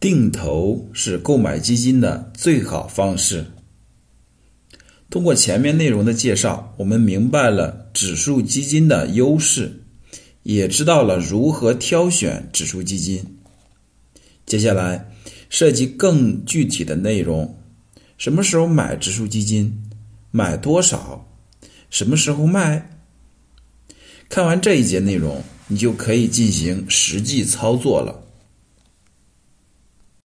定投是购买基金的最好方式。通过前面内容的介绍我们明白了指数基金的优势也知道了如何挑选指数基金。接下来涉及更具体的内容什么时候买指数基金买多少什么时候卖？看完这一节内容你就可以进行实际操作了。